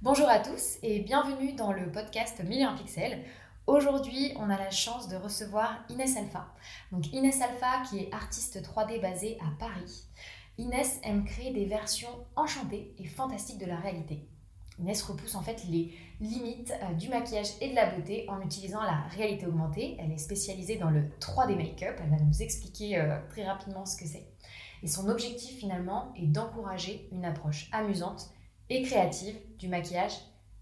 Bonjour à tous et bienvenue dans le podcast Million Pixels. Aujourd'hui, on a la chance de recevoir Inès Alpha. Donc Inès Alpha qui est artiste 3D basée à Paris. Inès aime créer des versions enchantées et fantastiques de la réalité. Inès repousse en fait les limites euh, du maquillage et de la beauté en utilisant la réalité augmentée. Elle est spécialisée dans le 3D make-up. Elle va nous expliquer euh, très rapidement ce que c'est. Et son objectif finalement est d'encourager une approche amusante et créative du maquillage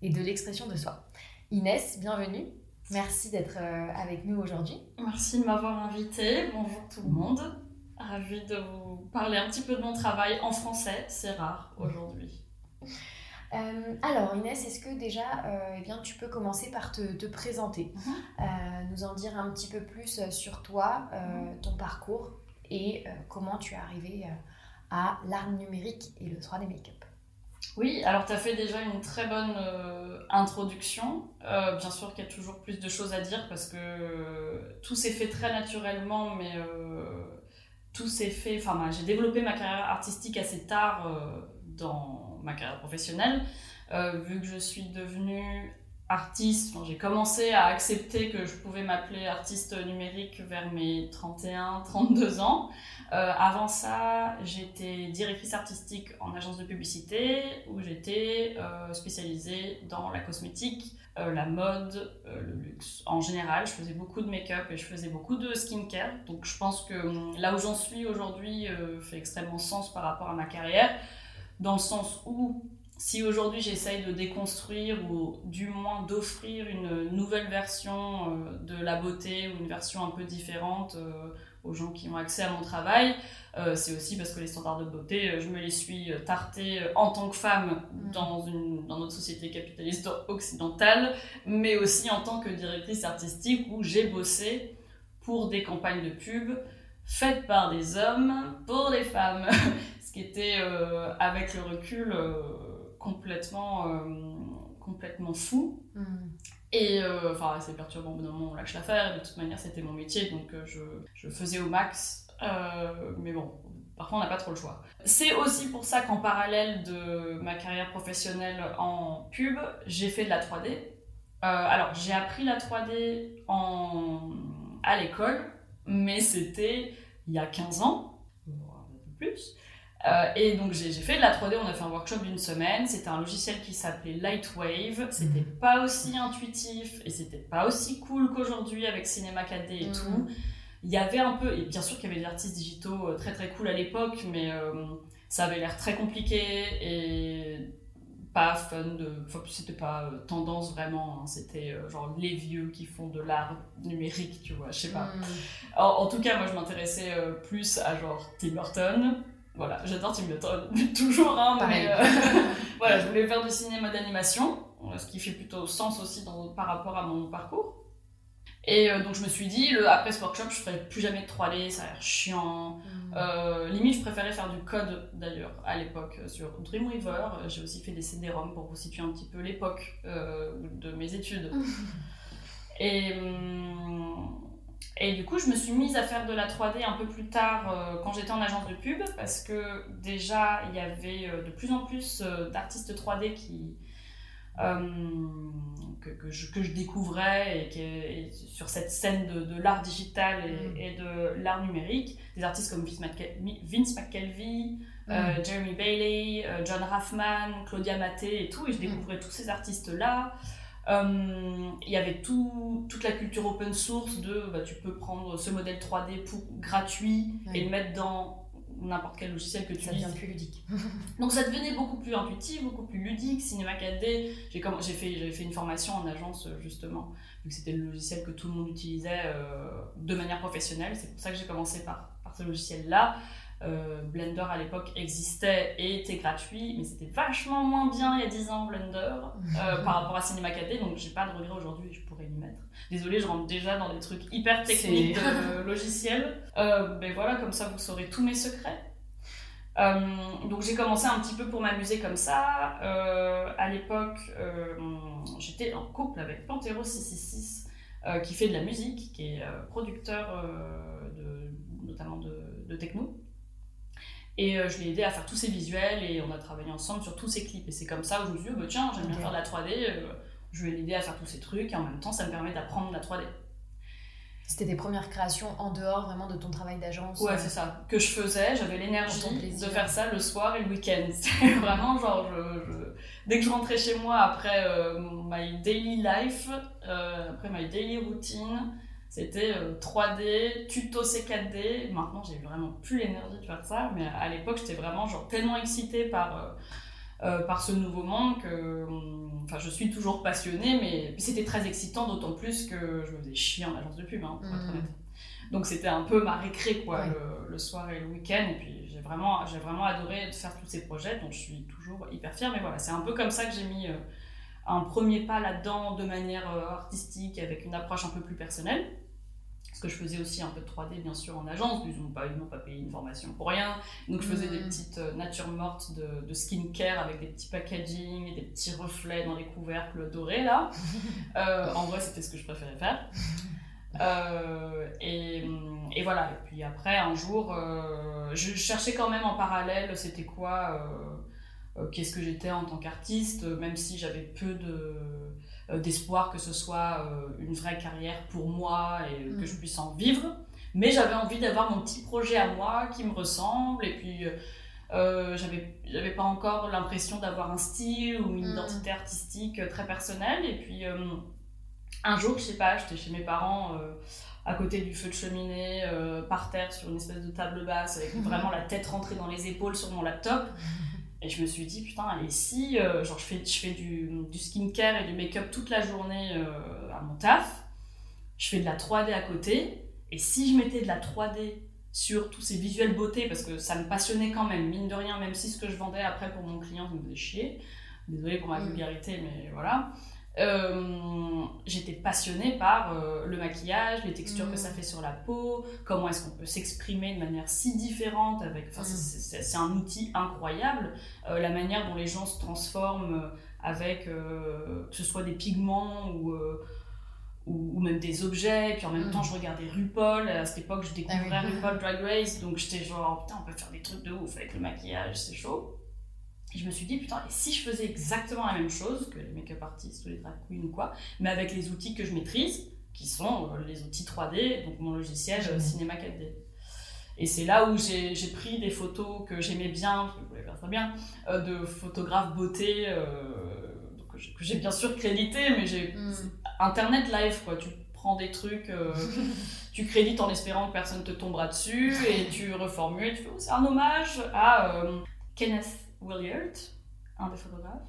et de l'expression de soi. Inès, bienvenue. Merci d'être euh, avec nous aujourd'hui. Merci de m'avoir invitée. Bonjour tout le monde. Ravie de vous parler un petit peu de mon travail en français. C'est rare aujourd'hui. Euh, alors Inès, est-ce que déjà euh, eh bien, tu peux commencer par te, présenter, mhm. nous en dire un petit peu plus sur toi, mhm. ton parcours et comment tu es arrivée à l'art numérique et le 3D make-up? Oui, alors tu as fait déjà une très bonne euh, introduction. Euh, bien sûr qu'il y a toujours plus de choses à dire parce que tout s'est fait très naturellement, mais euh, tout s'est fait. Enfin, j'ai développé ma carrière artistique assez tard dans ma carrière professionnelle, vu que je suis devenue artiste. j'ai commencé à accepter que je pouvais m'appeler artiste numérique vers mes 31-32 ans. Euh, avant ça, j'étais directrice artistique en agence de publicité où j'étais euh, spécialisée dans la cosmétique, euh, la mode, le luxe. En général, je faisais beaucoup de make-up et je faisais beaucoup de skincare. Donc je pense que hum, là où j'en suis aujourd'hui fait extrêmement sens par rapport à ma carrière, dans le sens où si aujourd'hui j'essaye de déconstruire ou du moins d'offrir une nouvelle version de la beauté ou une version un peu différente aux gens qui ont accès à mon travail, euh, c'est aussi parce que les standards de beauté, euh, je me les suis euh, tartés en tant que femme mm. dans, une, dans notre société capitaliste occidentale, mais aussi en tant que directrice artistique où j'ai bossé pour des campagnes de pub faites par des hommes pour des femmes. Ce qui était, avec le recul, complètement, complètement fou. Mm. Et euh, enfin, c'est perturbant, au bout d'un moment, on lâche l'affaire. De toute manière, c'était mon métier, donc euh, je, je, faisais au max. Euh, mais bon, parfois, on n'a pas trop le choix. C'est aussi pour ça qu'en parallèle de ma carrière professionnelle en pub, j'ai fait de la 3D. alors, j'ai appris la 3D en... à l'école, mais c'était il y a 15 ans, un peu plus. Euh, et donc j'ai fait de la 3D, on a fait un workshop d'une semaine, c'était un logiciel qui s'appelait Lightwave, c'était mhm. pas aussi intuitif et c'était pas aussi cool qu'aujourd'hui avec Cinema 4D et mhm. tout. Il y avait un peu, et bien sûr qu'il y avait des artistes digitaux euh, très très cool à l'époque, mais euh, ça avait l'air très compliqué et pas fun de. Enfin, c'était pas tendance vraiment, hein. c'était genre les vieux qui font de l'art numérique, tu vois, je sais pas. Mhm. En, tout cas, moi je m'intéressais plus à genre Tim Burton voilà, j'adore Tim Burton, toujours, hein, mais euh, voilà, je voulais faire du cinéma d'animation, euh, ce qui fait plutôt sens aussi dans, par rapport à mon parcours. Et euh, donc je me suis dit, le, après ce workshop, je ferai plus jamais de 3D, ça a l'air chiant. Mm. limite, je préférais faire du code d'ailleurs à l'époque sur Dreamweaver. J'ai aussi fait des CD-ROM pour vous situer un petit peu l'époque de mes études. Et. Et du coup, je me suis mise à faire de la 3D un peu plus tard euh, quand j'étais en agence de pub, parce que déjà, il y avait euh, de plus en plus euh, d'artistes 3D qui, que, que, je, que, je, découvrais et, qui, sur cette scène de, de l'art digital et, mm. de l'art numérique. Des artistes comme Vince, McKelvey, mm. Jeremy Bailey, John Raffman, Claudia Maté et tout, et je mm. découvrais tous ces artistes-là. Euh, il y avait tout, toute la culture open source de bah, tu peux prendre ce modèle 3D pour, gratuit et le mettre dans n'importe quel logiciel que tu ça devient plus ludique. Donc ça devenait beaucoup plus intuitif beaucoup plus ludique. Cinema 4D j'ai j'ai fait j'avais fait une formation en agence justement. Donc c'était le logiciel que tout le monde utilisait euh, de manière professionnelle. C'est pour ça que j'ai commencé par par ce logiciel là euh, Blender à l'époque existait et était gratuit, mais c'était vachement moins bien il y a 10 ans Blender euh, par rapport à Cinema 4D, donc j'ai pas de regret aujourd'hui, je pourrais y mettre. Désolée, je rentre déjà dans des trucs hyper techniques de logiciels. Euh, mais voilà, comme ça vous saurez tous mes secrets. donc j'ai commencé un petit peu pour m'amuser comme ça. à l'époque, j'étais en couple avec Pantero 666 qui fait de la musique, qui est producteur de, notamment de, de techno. Et je l'ai aidé à faire tous ses visuels et on a travaillé ensemble sur tous ses clips. Et c'est comme ça où je me suis dit, oh, bah, tiens, j'aime bien faire de la 3D, je vais l'aider à faire tous ces trucs et en même temps, ça me permet d'apprendre la 3D. C'était tes premières créations en dehors vraiment de ton travail d'agence Ouais, c'est ça. Que je faisais, j'avais l'énergie de faire ça le soir et le week-end. C'était vraiment genre, je, dès que je rentrais chez moi après euh, my daily life, euh, après my daily routine, c'était 3D, euh, tuto C4D. Maintenant, j'ai vraiment plus l'énergie de faire ça, mais à l'époque, j'étais vraiment genre tellement excitée par euh, par ce nouveau monde que enfin, je suis toujours passionnée, mais c'était très excitant, d'autant plus que je me faisais chier en agence de pub, hein, pour être mm. honnête. Donc c'était un peu ma récré quoi, le, soir et le week-end. Et puis j'ai vraiment, j'ai vraiment adoré faire tous ces projets, donc je suis toujours hyper fière. Mais voilà, c'est un peu comme ça que j'ai mis euh, un premier pas là-dedans de manière euh, artistique, avec une approche un peu plus personnelle. Parce que je faisais aussi un peu de 3D, bien sûr, en agence, ils n'ont pas, pas payé une formation pour rien. Donc je faisais des mm. petites euh, natures mortes de, de skincare avec des petits packaging, des petits reflets dans les couvercles dorés, là. Euh, en vrai, c'était ce que je préférais faire. Euh, et, et, voilà. Et puis après, un jour, je cherchais quand même en parallèle, c'était quoi Qu'est-ce que j'étais en tant qu'artiste, même si j'avais peu de d'espoir que ce soit euh, une vraie carrière pour moi et que mm. je puisse en vivre. Mais j'avais envie d'avoir mon petit projet à moi qui me ressemble et puis euh, j'avais j'avais pas encore l'impression d'avoir un style ou une mm. identité artistique très personnelle et puis un jour je sais pas j'étais chez mes parents à côté du feu de cheminée par terre sur une espèce de table basse avec vraiment la tête rentrée dans les épaules sur mon laptop Et je me suis dit, putain, et si, euh, genre, je fais, je fais du, du skincare et du make-up toute la journée euh, à mon taf, je fais de la 3D à côté, et si je mettais de la 3D sur tous ces visuels beauté, parce que ça me passionnait quand même, mine de rien, même si ce que je vendais après pour mon client me faisait chier, désolé pour ma mm. vulgarité, mais voilà, euh, j'étais passionnée par euh, le maquillage, les textures que ça mm. fait sur la peau, comment est-ce qu'on peut s'exprimer de manière si différente avec. Enfin, mm. c'est un outil incroyable. Euh, la manière dont les gens se transforment avec que ce soit des pigments ou ou, même des objets. Puis en même temps, mm. je regardais RuPaul. À cette époque, je découvrais ah RuPaul Drag Race. Donc j'étais genre, putain, on peut faire des trucs de ouf avec le maquillage, c'est chaud. Et je me suis dit, putain, et si je faisais exactement la même chose que les make-up artistes ou les drag queens ou quoi, mais avec les outils que je maîtrise, qui sont euh, les outils 3D, donc mon logiciel euh, Cinema 4D. Et c'est là où j'ai pris des photos que j'aimais bien, que je voulais faire très bien, euh, de photographes beauté, que j'ai bien sûr crédité, mais j'ai. Hmm. Internet live, quoi. Tu prends des trucs, tu crédites en espérant que personne te tombera dessus, et tu reformules, tu fais, oh, c'est un hommage à Kenneth Williard, un des photographes.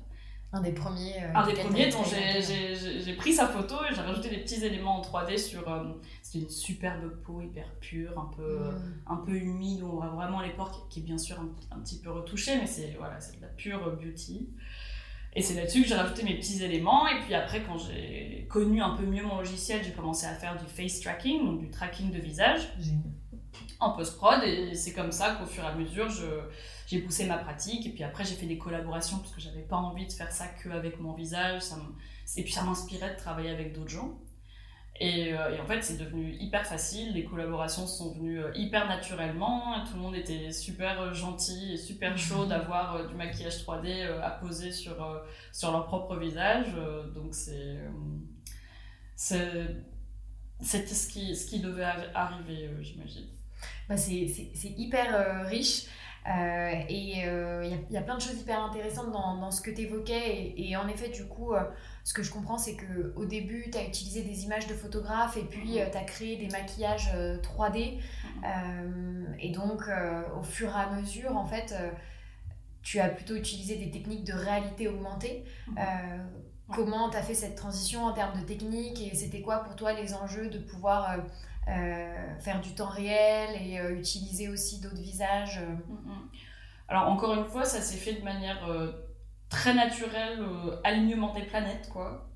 Un des premiers. Euh, un des premiers dont j'ai pris sa photo et j'ai rajouté des petits éléments en 3D sur. Euh, c'était une superbe peau hyper pure, un peu, mm. un peu humide, où on voit vraiment les pores, qui, est bien sûr un, petit peu retouché, mais c'est voilà, de la pure beauty. Et c'est là-dessus que j'ai rajouté mes petits éléments. Et puis après, quand j'ai connu un peu mieux mon logiciel, j'ai commencé à faire du face tracking, donc du tracking de visage, en post-prod. Et c'est comme ça qu'au fur et à mesure, je j'ai poussé ma pratique et puis après j'ai fait des collaborations parce que j'avais pas envie de faire ça que avec mon visage. Ça et puis ça m'inspirait de travailler avec d'autres gens. Et, euh, et, en fait c'est devenu hyper facile. Les collaborations sont venues euh, hyper naturellement. Tout le monde était super gentil et super chaud d'avoir euh, du maquillage 3D à poser sur, sur leur propre visage. Donc c'est c'était ce qui, ce qui devait arriver j'imagine. Bah c'est hyper riche euh, et il euh, y, a plein de choses hyper intéressantes dans, dans ce que tu évoquais. Et, en effet, du coup, euh, ce que je comprends, c'est qu'au début, tu as utilisé des images de photographes et puis tu as créé des maquillages 3D. et donc, au fur et à mesure, en fait, tu as plutôt utilisé des techniques de réalité augmentée. Comment tu as fait cette transition en termes de technique et c'était quoi pour toi les enjeux de pouvoir faire du temps réel et euh, utiliser aussi d'autres visages. Euh. Mm, mm. Alors encore une fois, ça s'est fait de manière très naturelle, alignement des planètes quoi.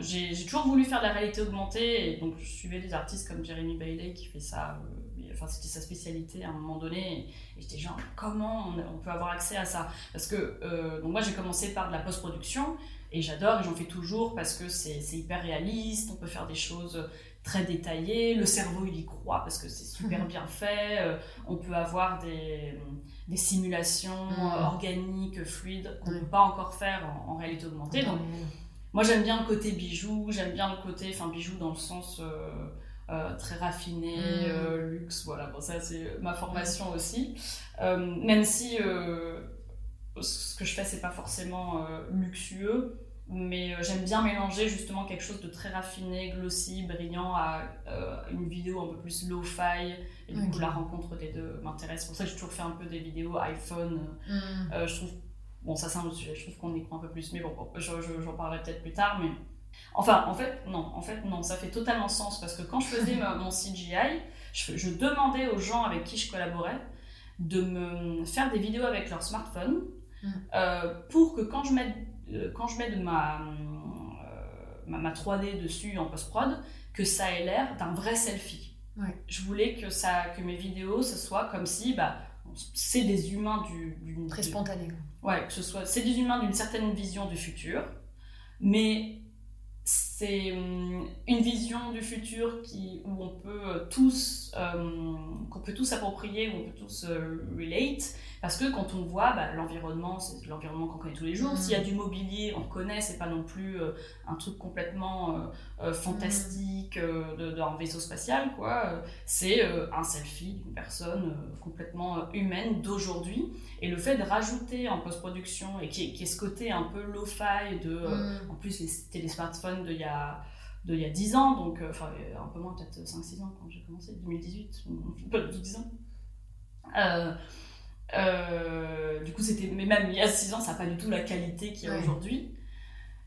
j'ai toujours voulu faire de la réalité augmentée et donc je suivais des artistes comme Jeremy Bailey qui fait ça enfin c'était sa spécialité à un moment donné, et, j'étais genre comment on, peut avoir accès à ça? Parce que donc moi j'ai commencé par de la post-production, et j'adore, et j'en fais toujours parce que c'est hyper réaliste, on peut faire des choses très détaillées, le cerveau il y croit parce que c'est super mhm. bien fait, on peut avoir des, des simulations mhm. organiques, fluides, qu'on ne peut pas encore faire en, réalité augmentée. Donc, moi j'aime bien le côté bijou, j'aime bien le côté, enfin bijou dans le sens euh, euh, très raffiné, euh, luxe, voilà, bon ça c'est ma formation aussi. même si ce que je fais c'est pas forcément luxueux, mais j'aime bien mélanger justement quelque chose de très raffiné, glossy, brillant à une vidéo un peu plus low-fi. Et du coup, la rencontre des deux m'intéresse. C'est pour ça que j'ai toujours fait un peu des vidéos iPhone. Mm. je trouve Bon, ça c'est un autre sujet, je trouve qu'on y croit un peu plus, mais bon, j'en parlerai peut-être plus tard, mais... Enfin, en fait, non, en fait, non, ça fait totalement sens, parce que quand je faisais mon CGI, je, demandais aux gens avec qui je collaborais de me faire des vidéos avec leur smartphone, mm. euh, pour que quand je mets, euh, quand je mets de ma, euh, ma, ma, 3D dessus en post-prod, que ça ait l'air d'un vrai selfie. Je voulais que, ça, que mes vidéos, ce soit comme si... Bah, c'est des humains du, très spontané. Ouais, que ce soit c'est des humains d'une certaine vision du futur, mais c'est hum, une vision du futur qui, où on peut euh, tous euh, qu'on peut tous approprier, où on peut tous euh, relate, parce que quand on voit bah, l'environnement, c'est l'environnement qu'on connaît tous les jours. S'il y a mm. du mobilier, on connaît, c'est pas non plus euh, un truc complètement euh, fantastique mm. d'un vaisseau spatial, quoi. C'est un selfie d'une personne complètement humaine d'aujourd'hui. Et le fait de rajouter en post-production, et qui est, ce côté un peu low-fi, de, mm. en plus c'était les smartphones d'il y a de il y a 10 ans, donc enfin un peu moins, peut-être 5-6 ans quand j'ai commencé, 2018, pas 10 ans. Euh, du coup, c'était, mais même il y a 6 ans, ça n'a pas du tout la qualité qu'il y a aujourd'hui.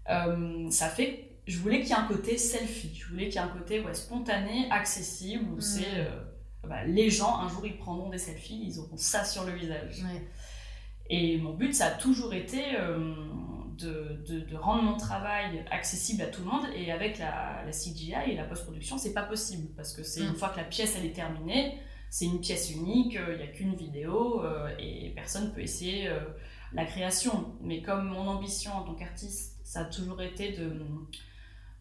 Euh, ça fait, je voulais qu'il y ait un côté selfie, je voulais qu'il y ait un côté ouais, spontané, accessible, où c'est mm. euh, bah, les gens, un jour, ils prendront des selfies, ils auront ça sur le visage. Et mon but, ça a toujours été de, de, rendre mon travail accessible à tout le monde, et avec la, la CGI et la post-production, c'est pas possible, parce que c'est mm. une fois que la pièce, elle est terminée, c'est une pièce unique, euh, il n'y a qu'une vidéo euh, et personne ne peut essayer euh, la création. Mais comme mon ambition en tant qu'artiste, ça a toujours été de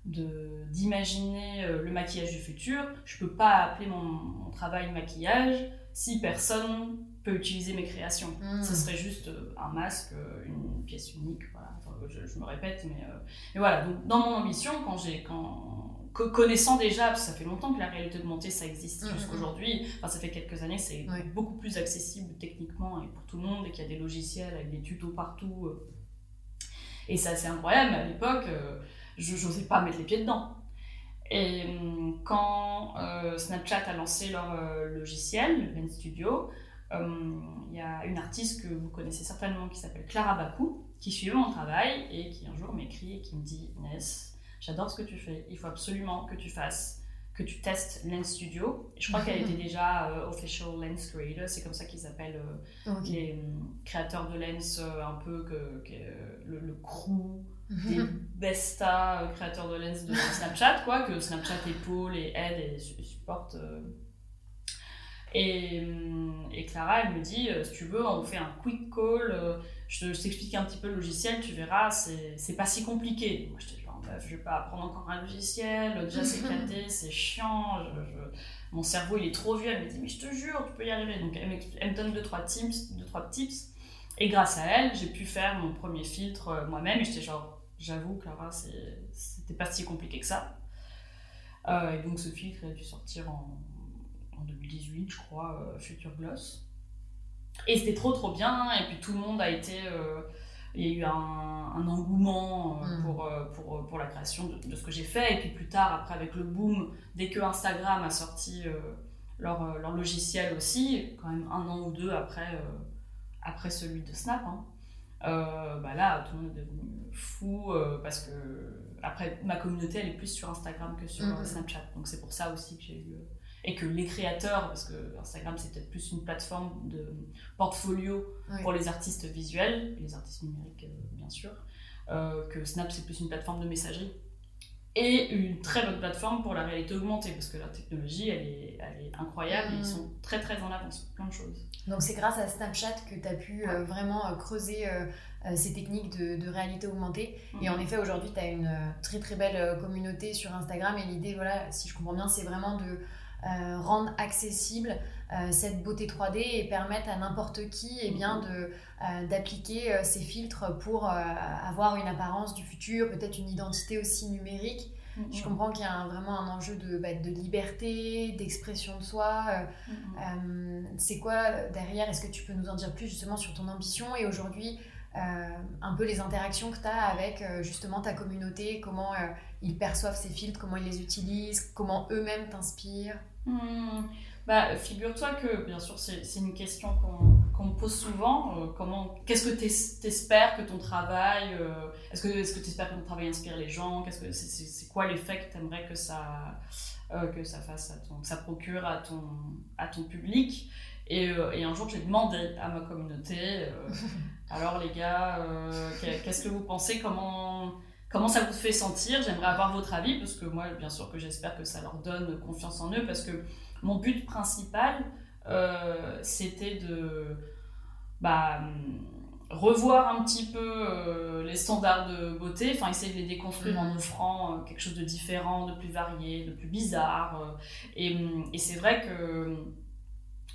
d'imaginer le maquillage du futur. Je peux pas appeler mon, travail maquillage si personne peut utiliser mes créations. Hmm. Ce serait juste un masque, une pièce unique. Voilà. je, me répète, mais, mais voilà. Donc, dans mon ambition, quand j'ai quand connaissant déjà, parce que ça fait longtemps que la réalité augmentée ça existe mm, mm, jusqu'aujourd'hui, mm. enfin ça fait quelques années, c'est beaucoup plus accessible techniquement et pour tout le monde et qu'il y a des logiciels avec des tutos partout. Euh. Et c'est assez incroyable, à l'époque, euh, je n'osais pas mettre les pieds dedans. Et quand euh, Snapchat a lancé leur logiciel, Lens Studio, il y a une artiste que vous connaissez certainement qui s'appelle Clara Bakou, qui suivait mon travail et qui un jour m'écrit et qui me dit Ness, j'adore ce que tu fais, il faut absolument que tu fasses, que tu testes Lens Studio. Je crois qu'elle était déjà euh, Official Lens Creator, c'est comme ça qu'ils appellent euh, les hum, créateurs de Lens, euh, un peu que, le, le, crew des besta créateurs de Lens de Snapchat, quoi, que Snapchat épaule et aide et supporte. Et, hum, et, Clara, elle me dit, si tu veux, on fait un quick call, je, t'explique un petit peu le logiciel, tu verras, c'est pas si compliqué. Moi, je je vais pas apprendre encore un logiciel, déjà c'est éclaté, c'est chiant, mon cerveau il est trop vieux, elle me dit mais je te jure, tu peux y arriver. Donc elle, me donne deux trois, tips, deux, trois tips, et grâce à elle, j'ai pu faire mon premier filtre euh, moi-même, et j'étais genre, j'avoue Clara, c'était pas si compliqué que ça. Euh, et donc ce filtre a dû sortir en, 2018, je crois, euh, Future Gloss. Et c'était trop trop bien, et puis tout le monde a été il y a eu un, engouement euh, mm. pour, euh, pour, euh, pour, la création de, ce que j'ai fait. Et puis plus tard, après, avec le boom, dès que Instagram a sorti leur, leur, logiciel aussi, quand même un an ou deux après, après celui de Snap, hein, bah là, tout le monde est devenu fou parce que, après, ma communauté, elle est plus sur Instagram que sur mm. Snapchat. Donc c'est pour ça aussi que j'ai eu et que les créateurs, parce que Instagram c'est peut-être plus une plateforme de portfolio pour les artistes visuels, les artistes numériques euh, bien sûr, euh, que Snap c'est plus une plateforme de messagerie. Et une très bonne plateforme pour la réalité augmentée, parce que la technologie, elle est, elle est incroyable, et ils mm. sont très très en avance sur plein de choses. Donc c'est grâce à Snapchat que tu as pu euh, vraiment euh, creuser euh, ces techniques de, de réalité augmentée. Et en mm. effet, aujourd'hui, tu as une très très belle communauté sur Instagram, et l'idée, voilà, si je comprends bien, c'est vraiment de rendre accessible cette beauté 3D et permettre à n'importe qui et eh bien, mm. de, d'appliquer ces filtres pour avoir une apparence du futur, peut-être une identité aussi numérique. Je comprends qu'il y a vraiment un enjeu de, bah, de liberté, d'expression de soi. Euh, euh, c'est quoi derrière? Est-ce que tu peux nous en dire plus justement sur ton ambition et aujourd'hui euh, un peu les interactions que tu as avec justement ta communauté, comment ils perçoivent ces filtres, comment ils les utilisent, comment eux-mêmes t'inspirent? Mmh. Bah, figure-toi que, bien sûr, c'est une question qu'on me pose souvent. Euh, comment, qu'est-ce que tu espères que ton travail, euh, est-ce que tu espères que ton travail inspire les gens Qu'est-ce que c'est, quoi l'effet que tu aimerais que ça euh, que ça fasse à ton, que ça procure à ton à ton public? Et, et un jour, j'ai demandé à ma communauté, alors les gars, qu'est-ce que vous pensez? Comment comment ça vous fait sentir? J'aimerais avoir votre avis parce que moi, bien sûr, que j'espère que ça leur donne confiance en eux parce que mon but principal, euh, c'était de bah, revoir un petit peu euh, les standards de beauté, enfin essayer de les déconstruire en mm. offrant euh, quelque chose de différent, de plus varié, de plus bizarre. et, et c'est vrai que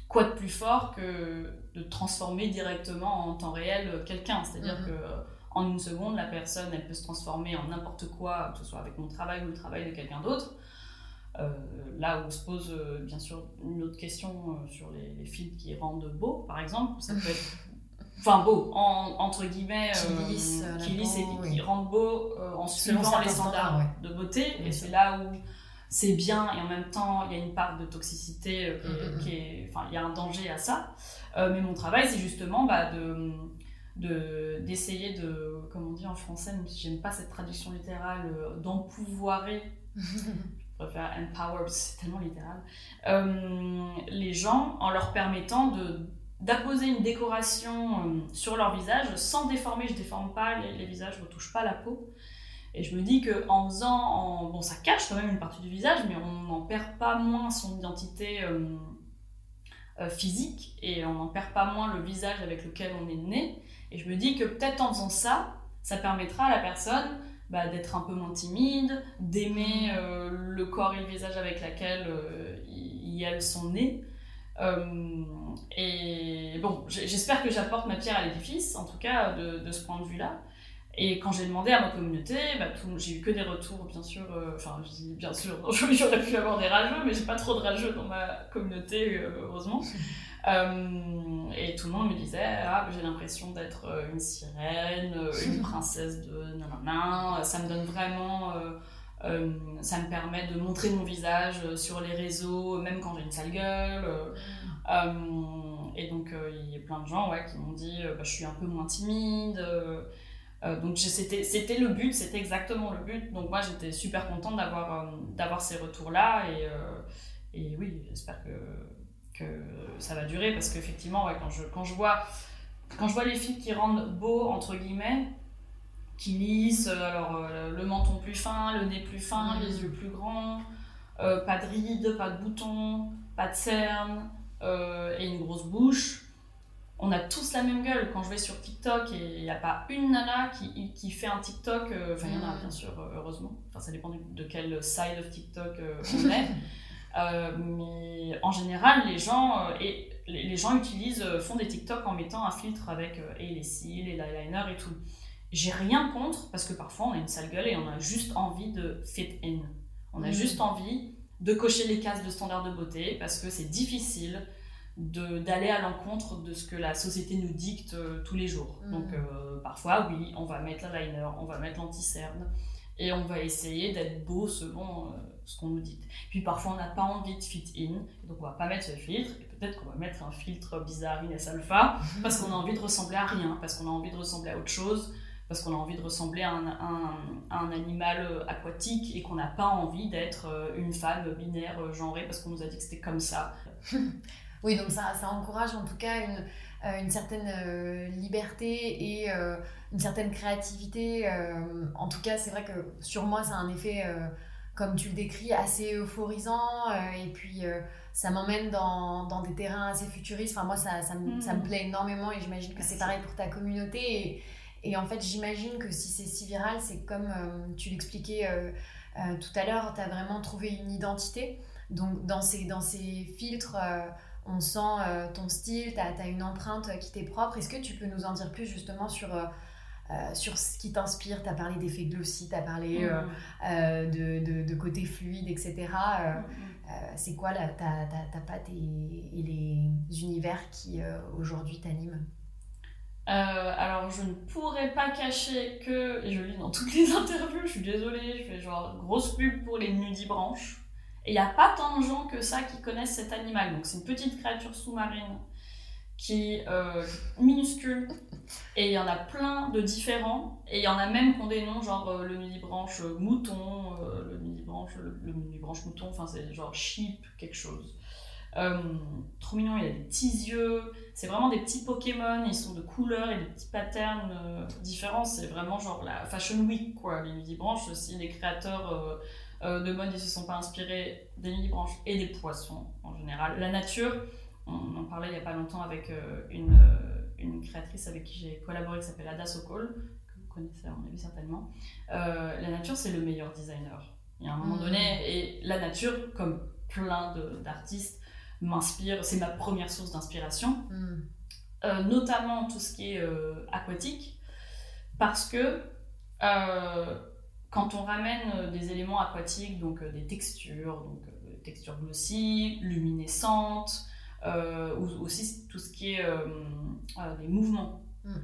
quoi de plus fort que de transformer directement en temps réel quelqu'un, c'est-à-dire mm-hmm. que en une seconde, la personne, elle peut se transformer en n'importe quoi, que ce soit avec mon travail ou le travail de quelqu'un d'autre. Euh, là où se pose euh, bien sûr une autre question euh, sur les, les, films qui rendent beaux, par exemple, ça peut être enfin beau entre guillemets qui lissent, et qui rendent beau en suivant les standards de beauté. Et c'est là où c'est bien et en même temps il y a une part de toxicité mm, mm, qui, est, mm. enfin il y a un danger à ça. Mais mon travail c'est justement bah, de d'essayer de, comme on dit en français, même si j'aime pas cette traduction littérale, d'empouvoirer préfère empower c'est tellement littéral, euh, les gens en leur permettant de d'apposer une décoration euh, sur leur visage sans déformer, je déforme pas les, visages, je retouche pas la peau. Et je me dis que en faisant, en... bon ça cache quand même une partie du visage, mais on n'en perd pas moins son identité euh, physique et on n'en perd pas moins le visage avec lequel on est né. Et je me dis que peut-être en faisant ça, ça permettra à la personne bah, d'être un peu moins timide, d'aimer euh, le corps et le visage avec lequel euh, ils, elles sont nées. Euh, et bon, j'espère que j'apporte ma pierre à l'édifice, en tout cas de, ce point de vue-là. Et quand j'ai demandé à ma communauté, bah, j'ai eu que des retours, bien sûr. Enfin, je dis bien sûr, j'aurais pu avoir des rageux, mais j'ai pas trop de rageux dans ma communauté, heureusement. Euh, et tout le monde me disait ah, j'ai l'impression d'être euh, une sirène, euh, une princesse de nanana. Ça me donne vraiment. ça me permet de montrer mon visage sur les réseaux, même quand j'ai une sale gueule. et donc, il y a plein de gens ouais, qui m'ont dit bah, je suis un peu moins timide. donc c'était le but, c'était exactement le but. Donc moi j'étais super contente d'avoir d'avoir ces retours-là. Et, et oui, j'espère que que ça va durer parce qu'effectivement, ouais, quand, je, quand, je vois, quand je vois les filles qui rendent beau, entre guillemets, qui lissent, euh, alors euh, le menton plus fin, le nez plus fin, les yeux plus grands, euh, pas de rides, pas de boutons, pas de cernes et une grosse bouche. On a tous la même gueule. Quand je vais sur TikTok et il n'y a pas une nana qui, qui fait un TikTok, enfin il y en a bien sûr, heureusement, enfin ça dépend de quel side of TikTok on est. Euh, mais en général, les gens, euh, et les, gens utilisent, euh, font des TikTok en mettant un filtre avec et les cils, et l'eyeliner et tout. J'ai rien contre parce que parfois on a une sale gueule et on a juste envie de fit in. On a mm. juste envie de cocher les cases de standards de beauté parce que c'est difficile d'aller à l'encontre de ce que la société nous dicte tous les jours. Mm. Donc parfois, oui, on va mettre l'eyeliner, on va mettre l'anti-cerne et on va essayer d'être beau selon ce qu'on nous dit. Puis parfois on n'a pas envie de fit in, donc on va pas mettre ce filtre, et peut-être qu'on va mettre un filtre bizarre Ines Alpha, parce qu'on a envie de ressembler à rien, parce qu'on a envie de ressembler à autre chose, parce qu'on a envie de ressembler à un, un, animal euh, aquatique et qu'on n'a pas envie d'être euh, une femme binaire euh, genrée parce qu'on nous a dit que c'était comme ça. oui, donc ça, ça encourage en tout cas une, une certaine liberté et une certaine créativité. en tout cas, c'est vrai que sur moi, ça a un effet, comme tu le décris, assez euphorisant. et puis, ça m'emmène dans, dans, des terrains assez futuristes. Enfin, moi, ça, ça, me, ça me mm. plaît énormément et j'imagine que c'est pareil pour ta communauté. Et, et en fait, j'imagine que si c'est si viral, c'est comme tu l'expliquais tout à l'heure, tu as vraiment trouvé une identité. Donc, dans ces, dans ces filtres on sent euh, ton style, tu as, une empreinte qui t'est propre. Est-ce que tu peux nous en dire plus justement sur, euh, euh, sur ce qui t'inspire Tu as parlé d'effets glossy, tu as parlé mm. de, de, côté fluide, etc. Mm, mm. C'est quoi la, ta, ta, patte et, les univers qui aujourd'hui t'animent? Alors, je ne pourrais pas cacher que, et je lis dans toutes les interviews, je suis désolée, je fais genre grosse pub pour les nudibranches. Et il n'y a pas tant de gens que ça qui connaissent cet animal. Donc c'est une petite créature sous-marine qui est euh, minuscule. Et il y en a plein de différents. Et il y en a même des noms, genre euh, le nudibranche mouton, euh, le nudibranche, le, le mouton, enfin c'est genre sheep, quelque chose. trop mignon, il a des petits yeux. C'est vraiment des petits Pokémon, ils sont de couleurs et des petits patterns différents. C'est vraiment genre la Fashion Week, quoi. Les nudibranches, aussi les créateurs de mode, ils se sont pas inspirés des mini-branches et des poissons en général. La nature, on en parlait il n'y a pas longtemps avec euh, une, euh, une, créatrice avec qui j'ai collaboré qui s'appelle Ada Sokol, que vous connaissez à mon avis certainement. la nature, c'est le meilleur designer. Il y a un moment mmh. donné, et la nature, comme plein d'artistes, m'inspire, c'est ma première source d'inspiration, mmh. notamment tout ce qui est aquatique, parce que quand on ramène euh, des éléments aquatiques, donc euh, des textures, donc euh, textures glossy, luminescentes, ou aussi tout ce qui est les mouvements. Hmm.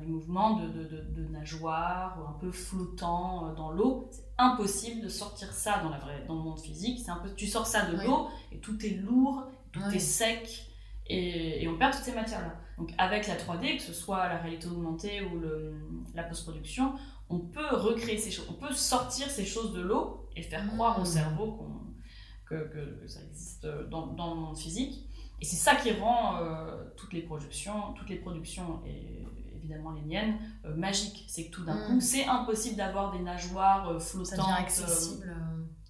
les mouvements de, de, de, nageoires un peu flottants dans l'eau. C'est impossible de sortir ça dans, la vraie, dans le monde physique. C'est un peu, tu sors ça de l'eau et tout est lourd, tout est sec et, et, on perd toutes ces matières-là. Donc avec la 3D, que ce soit la réalité augmentée ou le, la post-production, on peut recréer ces choses, on peut sortir ces choses de l'eau et faire croire au mmh. cerveau que, ça existe dans, dans, le monde physique. Et c'est ça qui rend euh, toutes les productions, toutes les productions et évidemment les miennes euh, magiques. C'est que tout d'un mmh. coup, c'est impossible d'avoir des nageoires euh, flottantes. Ça accessible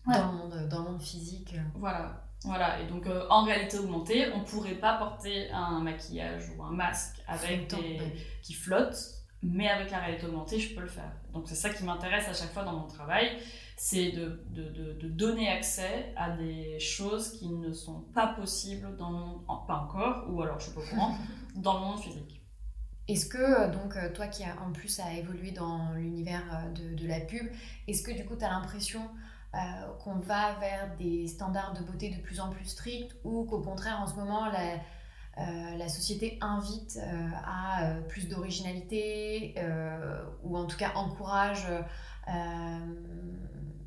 dans, le monde, dans le monde physique. Voilà. Voilà, et donc en réalité augmentée, on pourrait pas porter un maquillage ou un masque avec des... qui flotte mais avec la réalité augmentée, je peux le faire. Donc c'est ça qui m'intéresse à chaque fois dans mon travail, c'est de, de, de, donner accès à des choses qui ne sont pas possibles dans le monde, pas encore, ou alors je suis pas au courant, dans le monde physique. Est-ce que, euh, donc, euh, toi qui as en plus à évoluer dans l'univers euh, de, de, la pub, est-ce que du coup tu as l'impression qu'on va vers des standards de beauté de plus en plus stricts ou qu'au contraire en ce moment la, euh, la société invite euh, à plus d'originalité ou en tout cas encourage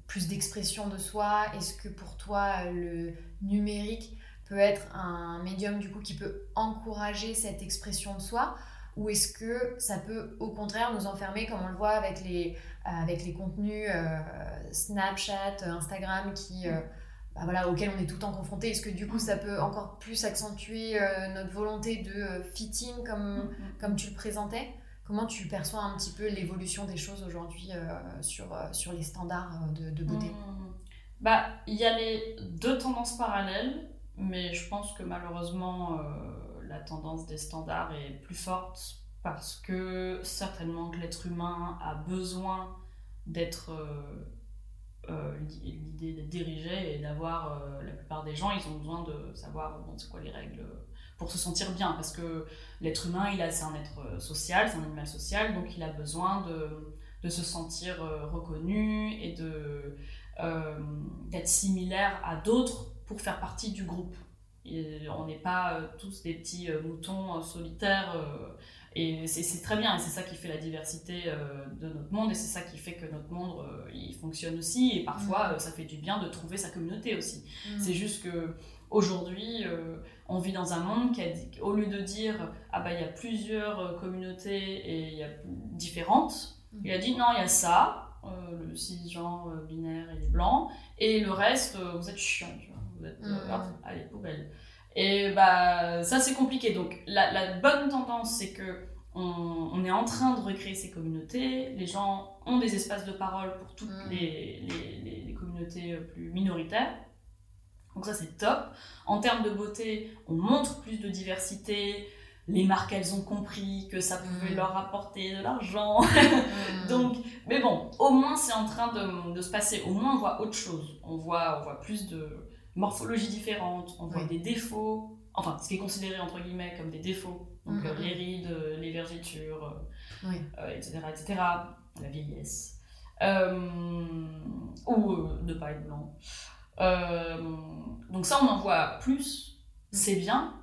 plus d'expression de soi? Est-ce que pour toi le numérique peut être un médium du coup qui peut encourager cette expression de soi? Ou est-ce que ça peut au contraire nous enfermer comme on le voit avec les, avec les contenus Snapchat, Instagram qui bah voilà, auquel on est tout le temps confronté? Est-ce que du coup ça peut encore plus accentuer euh, notre volonté de euh, fitting comme, mm, mm. comme tu le présentais? Comment tu perçois un petit peu l'évolution des choses aujourd'hui euh, sur, sur les standards de, de beauté? Mm, Bah, il y a les deux tendances parallèles, mais je pense que malheureusement la tendance des standards est plus forte parce que certainement que l'être humain a besoin d'être euh, l'idée de diriger et d'avoir euh, la plupart des gens ils ont besoin de savoir c'est quoi les règles pour se sentir bien parce que l'être humain il a c'est un être social c'est un animal social donc il a besoin de, de se sentir euh, reconnu et de d'être similaire à d'autres pour faire partie du groupe et on n'est pas tous des petits moutons solitaires et c'est très bien, et c'est ça qui fait la diversité euh, de notre monde, et c'est ça qui fait que notre monde, euh, il fonctionne aussi, et parfois, mm. euh, ça fait du bien de trouver sa communauté aussi. Mm. C'est juste que aujourd'hui, on vit dans un monde qui, a au lieu de dire, ah bah il y a plusieurs communautés et il y a différentes, mm. il a dit, non, il y a ça, le cisgenre binaire et les blancs, et le reste, vous êtes chiant, vous êtes, allez, poubelle. Et bah, ça, c'est compliqué. Donc, la, la bonne tendance, c'est que on, on est en train de recréer ces communautés. Les gens ont des espaces de parole pour toutes Mm. les, les- les- les communautés euh, plus minoritaires. Donc ça, c'est top. En termes de beauté, on montre plus de diversité. Les marques, elles ont compris que ça pouvait Mm. leur apporter de l'argent. Mm. Donc, mais bon, au moins c'est en train de, de se passer. Au moins on voit autre chose. On voit, on voit plus de morphologies différentes, on voit Oui. des défauts. Enfin, ce qui est considéré entre guillemets comme des défauts. Donc Mhm. euh, les rides, les vergetures, Oui. euh, etc., etc. La vieillesse. Euh, ou euh, ne pas être blanc. Euh, donc ça, on en voit plus. C'est bien.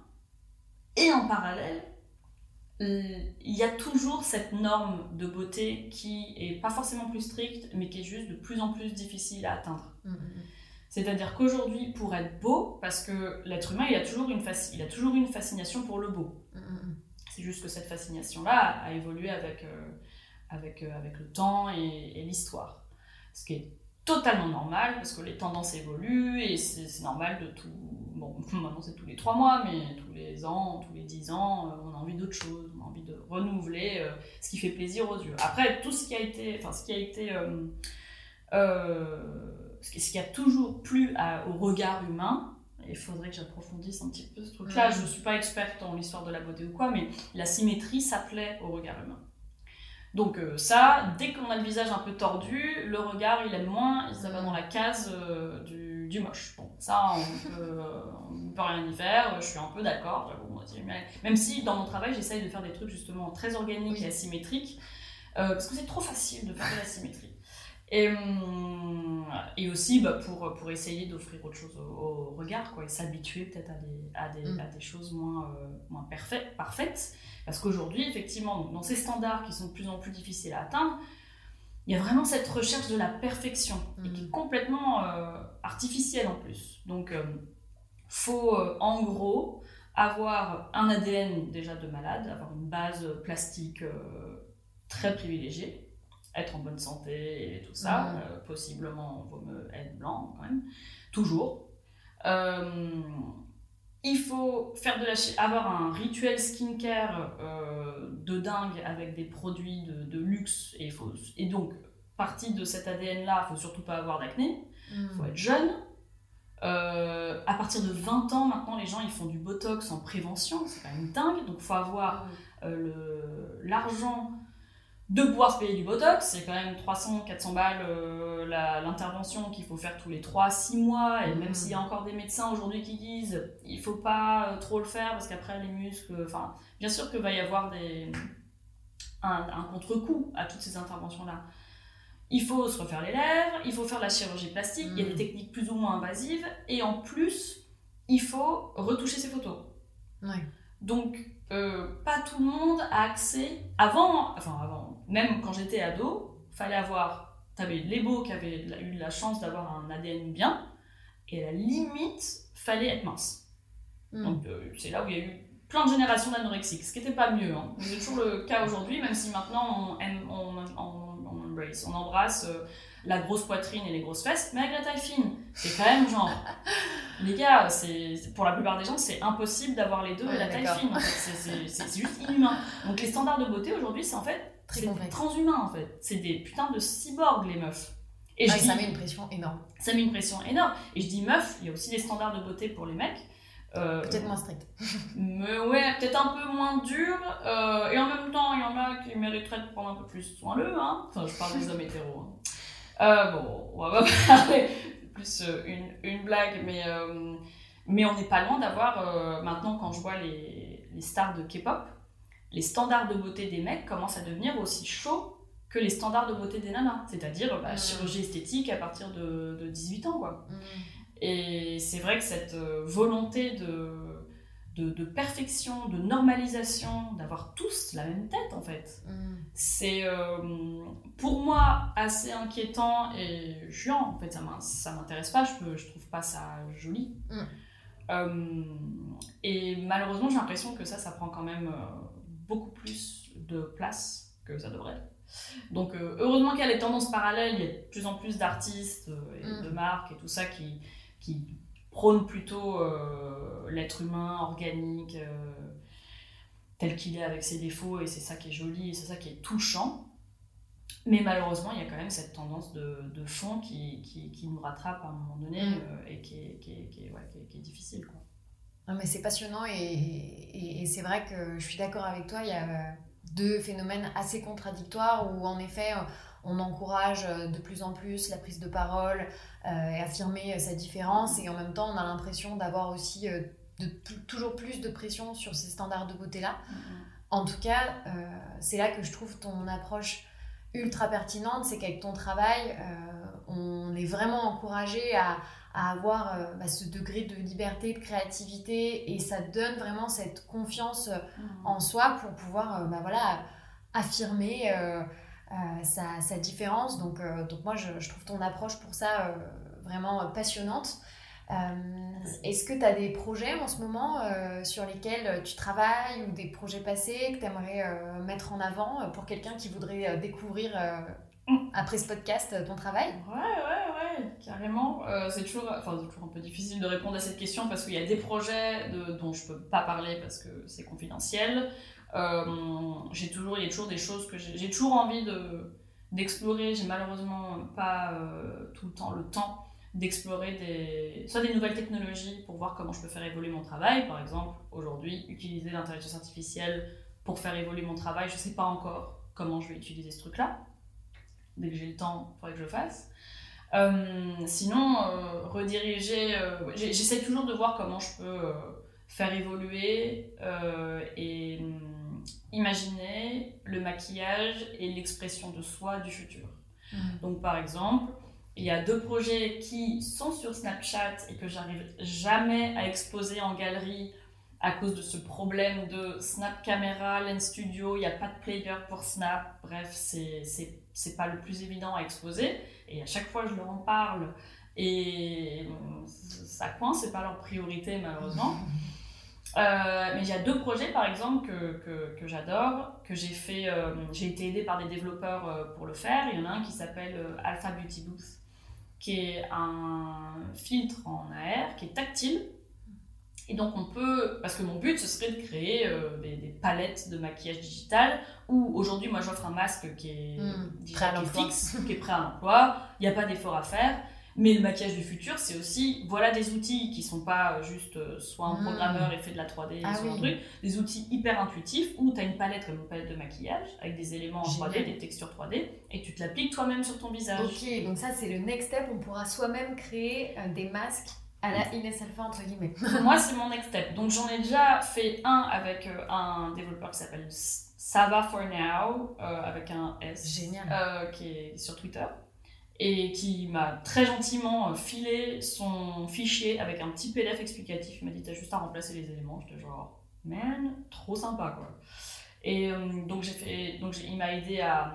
Et en parallèle, il y a toujours cette norme de beauté qui est pas forcément plus stricte, mais qui est juste de plus en plus difficile à atteindre. Mm, mm, C'est-à-dire qu'aujourd'hui, pour être beau, parce que l'être humain, il a toujours une, il a toujours une fascination pour le beau. C'est juste que cette fascination-là a évolué avec, euh, avec, euh, avec le temps et, et l'histoire. Ce qui est totalement normal, parce que les tendances évoluent et c'est normal de tout. Bon, maintenant c'est tous les trois mois, mais tous les ans, tous les dix ans, euh, on a envie d'autre chose, on a envie de renouveler euh, ce qui fait plaisir aux yeux. Après, tout ce qui a été. Enfin, ce qui a été. euh, euh, ce qui a toujours plu à- au regard humain, il faudrait que j'approfondisse un petit peu ce truc-là. Je ne suis pas experte dans l'histoire de la beauté ou quoi, mais la symétrie s'appelait au regard humain. Donc euh, ça, dès qu'on a le visage un peu tordu, le regard il aime moins, ça va dans la case euh, du, du moche. Bon, ça on peut, euh, on peut rien y faire, je suis un peu d'accord, j'avoue, moi aussi, mais- même si dans mon travail j'essaye de faire des trucs justement très organiques Oui. et asymétriques, euh, parce que c'est trop facile de faire de la symétrie. Et, hum, et aussi bah, pour, pour essayer d'offrir autre chose au, au regard, quoi, et s'habituer peut-être à des, à, des, Mm. à des choses moins, euh, moins parfaites, parfaites. Parce qu'aujourd'hui, effectivement, dans ces standards qui sont de plus en plus difficiles à atteindre, il y a vraiment cette recherche de la perfection, et qui est Mm. complètement euh, artificielle en plus. Donc, euh, faut en gros avoir un ADN déjà de malade, avoir une base plastique très privilégiée, être en bonne santé et tout ça, Mhm. euh, possiblement vaut mieux être blanc quand même, toujours. Euh, il faut faire de la avoir un rituel skincare euh, de dingue avec des produits de, de luxe et, faut, et donc partie de cet ADN là, il faut surtout pas avoir d'acné mm. faut être jeune. Euh, à partir de 20 ans, maintenant, les gens ils font du botox en prévention, c'est quand même dingue. Donc, faut avoir euh, le- l'argent de pouvoir se payer du botox. C'est quand même 300, 400 balles euh, l'intervention qu'il faut faire tous les 3-6 mois. Et même Mhm. s'il y a encore des médecins aujourd'hui qui disent il faut pas euh, trop le faire parce qu'après les muscles. Enfin, bien sûr qu'il va y avoir des, un, un contre-coup à toutes ces interventions-là. Il faut se refaire les lèvres, il faut faire de la chirurgie plastique, il y a des techniques plus ou moins invasives, et en plus, il faut retoucher ses photos. Donc, euh, pas tout le monde a accès. Avant, enfin avant, même quand j'étais ado, fallait avoir. T'avais les beaux qui avaient eu la chance d'avoir un ADN bien, et à la limite, fallait être mince. Mm. Donc, euh, c'est là où il y a eu plein de générations d'anorexiques, ce qui n'était pas mieux. Hein. C'est toujours le cas aujourd'hui, même si maintenant on, aime- on, on- on embrace, on embrasse euh, la grosse poitrine et les grosses fesses, mais avec la taille fine. C'est quand même genre. les gars, pour la plupart des gens, c'est impossible d'avoir les deux et la taille fine. en fait. C'est juste inhumain. Donc, les standards de beauté aujourd'hui, c'est en fait. Très C'est complexe. transhumain en fait. C'est des putains de cyborgs, les meufs. Et je dis, ça met une pression énorme. ça met une pression énorme. Et je dis meuf, il y a aussi des standards de beauté pour les mecs. Euh, Peut-être moins strict. mais ouais, peut-être un peu moins dur. euh, et en même temps, il y en a qui mériteraient de prendre un peu plus soin d'eux. Hein. Enfin, je parle des hommes hétéros. hein. Euh, bon, on va pas parler c'est plus une, une blague, mais, mais on n'est pas loin d'avoir, maintenant, quand je vois les, les stars de K-pop, les standards de beauté des mecs commencent à devenir aussi chauds que les standards de beauté des nanas. C'est-à-dire bah, Mm. chirurgie esthétique à partir de, de 18 ans, quoi. Mm. Et c'est vrai que cette euh, volonté de, de, de perfection, de normalisation, d'avoir tous la même tête en fait, Mm. c'est euh, pour moi assez inquiétant et chiant en fait. Ça m'in- ça m'intéresse pas, je, peux, je trouve pas ça joli. Mm. Euh, et malheureusement, j'ai l'impression que ça, ça prend quand même euh, beaucoup plus de place que ça devrait. Donc euh, heureusement qu'il y a les tendances parallèles, il y a de plus en plus d'artistes euh, et Mm. de marques et tout ça qui, qui prône plutôt l'être humain organique tel qu'il est avec ses défauts et c'est ça qui est joli et c'est ça qui est touchant. Mais malheureusement, il y a quand même cette tendance de, de fond qui, qui, qui, nous rattrape à un moment donné mm. euh, et qui est, qui est, ouais, est difficile. Quoi. Non, mais c'est passionnant et, et, et c'est vrai que je suis d'accord avec toi. Il y a deux phénomènes assez contradictoires où en effet on encourage de plus en plus la prise de parole euh, et affirmer sa différence et en même temps on a l'impression d'avoir aussi euh, de toujours plus de pression sur ces standards de beauté là. Mm, mm. En tout cas, euh, c'est là que je trouve ton approche ultra pertinente, c'est qu'avec ton travail, euh, on est vraiment encouragé à, avoir euh, bah, ce degré de liberté, de créativité, et ça donne vraiment cette confiance euh, mmh. en soi pour pouvoir bah, voilà, affirmer sa, différence. Donc, donc moi, je, je, trouve ton approche pour ça vraiment passionnante. Euh, est-ce que tu as des projets en ce moment euh, sur lesquels tu travailles ou des projets passés que tu aimerais euh, mettre en avant pour quelqu'un qui voudrait découvrir après ce podcast ton travail? Ouais, ouais, ouais, carrément. c'est toujours, toujours un peu difficile de répondre à cette question parce qu'il y a des projets dont je peux pas parler parce que c'est confidentiel. j'ai toujours, il y a toujours des choses que j'ai toujours envie de d'explorer. J'ai malheureusement pas tout le temps le temps d'explorer des, soit des nouvelles technologies pour voir comment je peux faire évoluer mon travail. Par exemple, aujourd'hui, utiliser l'intelligence artificielle pour faire évoluer mon travail, je ne sais pas encore comment je vais utiliser ce truc-là. Dès que j'ai le temps, il faudrait que je le fasse. Euh, sinon, euh, rediriger, euh, j'essaie toujours de voir comment je peux faire évoluer et hum, imaginer le maquillage et l'expression de soi du futur. Mmh. Donc par exemple, il y a deux projets qui sont sur Snapchat et que j'arrive jamais à exposer en galerie à cause de ce problème de Snap Camera, Lens Studio, il n'y a pas de player pour Snap, bref, c'est pas le plus évident à exposer. Et à chaque fois, je leur en parle et ça coince, c'est pas leur priorité malheureusement. Euh, mais il y a deux projets par exemple que, que, que j'adore, que j'ai fait, euh, j'ai été aidée par des développeurs euh, pour le faire. Il y en a un qui s'appelle Alpha Beauty Booth qui est un filtre en AR qui est tactile. Et donc on peut, parce que mon but ce serait de créer euh, des, palettes de maquillage digital où aujourd'hui moi j'offre un masque qui est, mmh, digital, qui est fixe, qui est prêt à l'emploi, il n'y a pas d'effort à faire. Mais le maquillage du futur, c'est aussi, voilà des outils qui sont pas juste euh, soit un hmm. programmeur et fait de la 3D, ah soit un truc, des outils hyper intuitifs où tu as une palette comme une palette de maquillage avec des éléments en 3D, des textures 3D, et tu te l'appliques toi-même sur ton visage. Ok, donc ça c'est le next step, on pourra soi-même créer euh, des masques à la Inès Alpha entre guillemets. Moi c'est mon next step. Donc j'en ai déjà fait un avec euh, un développeur qui s'appelle Sava for Now, avec un S. Génial. qui est sur Twitter et qui m'a très gentiment euh, filé son fichier avec un petit PDF explicatif. Il m'a dit T'as juste à remplacer les éléments. J'étais genre, man, trop sympa quoi. Et euh, donc, j'ai fait, donc il m'a aidé à,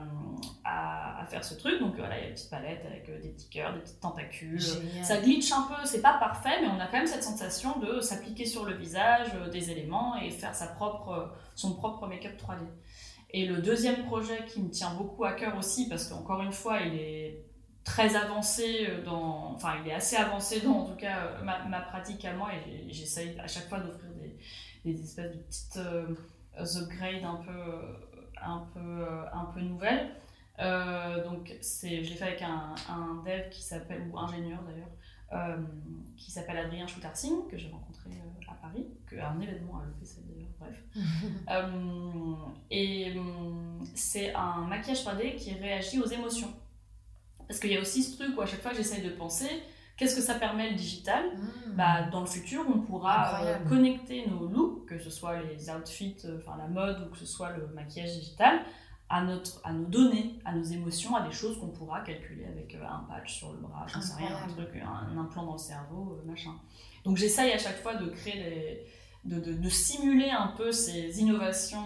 à, faire ce truc. Donc voilà, il y a une petite palette avec euh, des petits cœurs, des petites tentacules. Ça glitch un peu, c'est pas parfait, mais on a quand même cette sensation de s'appliquer sur le visage des éléments et faire sa propre, son propre make-up 3D. Et le deuxième projet qui me tient beaucoup à cœur aussi, parce qu'encore une fois, il est très avancé euh, dans enfin il est assez avancé dans en tout cas euh, ma, ma pratique à moi et j'essaye à chaque fois d'offrir des, des, espèces de petites euh, upgrades un peu un peu un peu nouvelles donc c'est je l'ai fait avec un, un dev qui s'appelle ou ingénieur d'ailleurs qui s'appelle Adrien Schoutersing que j'ai rencontré à Paris que un événement à l'EPC d'ailleurs bref. Et c'est un maquillage 3D qui réagit aux émotions. Parce qu'il y a aussi ce truc où à chaque fois j'essaye de penser, qu'est-ce que ça permet le digital mmh. bah, Dans le futur, on pourra euh, connecter nos looks, que ce soit les outfits, euh, enfin la mode ou que ce soit le maquillage digital, à, notre, à nos données, à nos émotions, à des choses qu'on pourra calculer avec euh, un patch sur le bras, j'en sais rien, un truc, un, implant dans le cerveau, machin. Donc j'essaye à chaque fois de créer des, de, de, simuler un peu ces innovations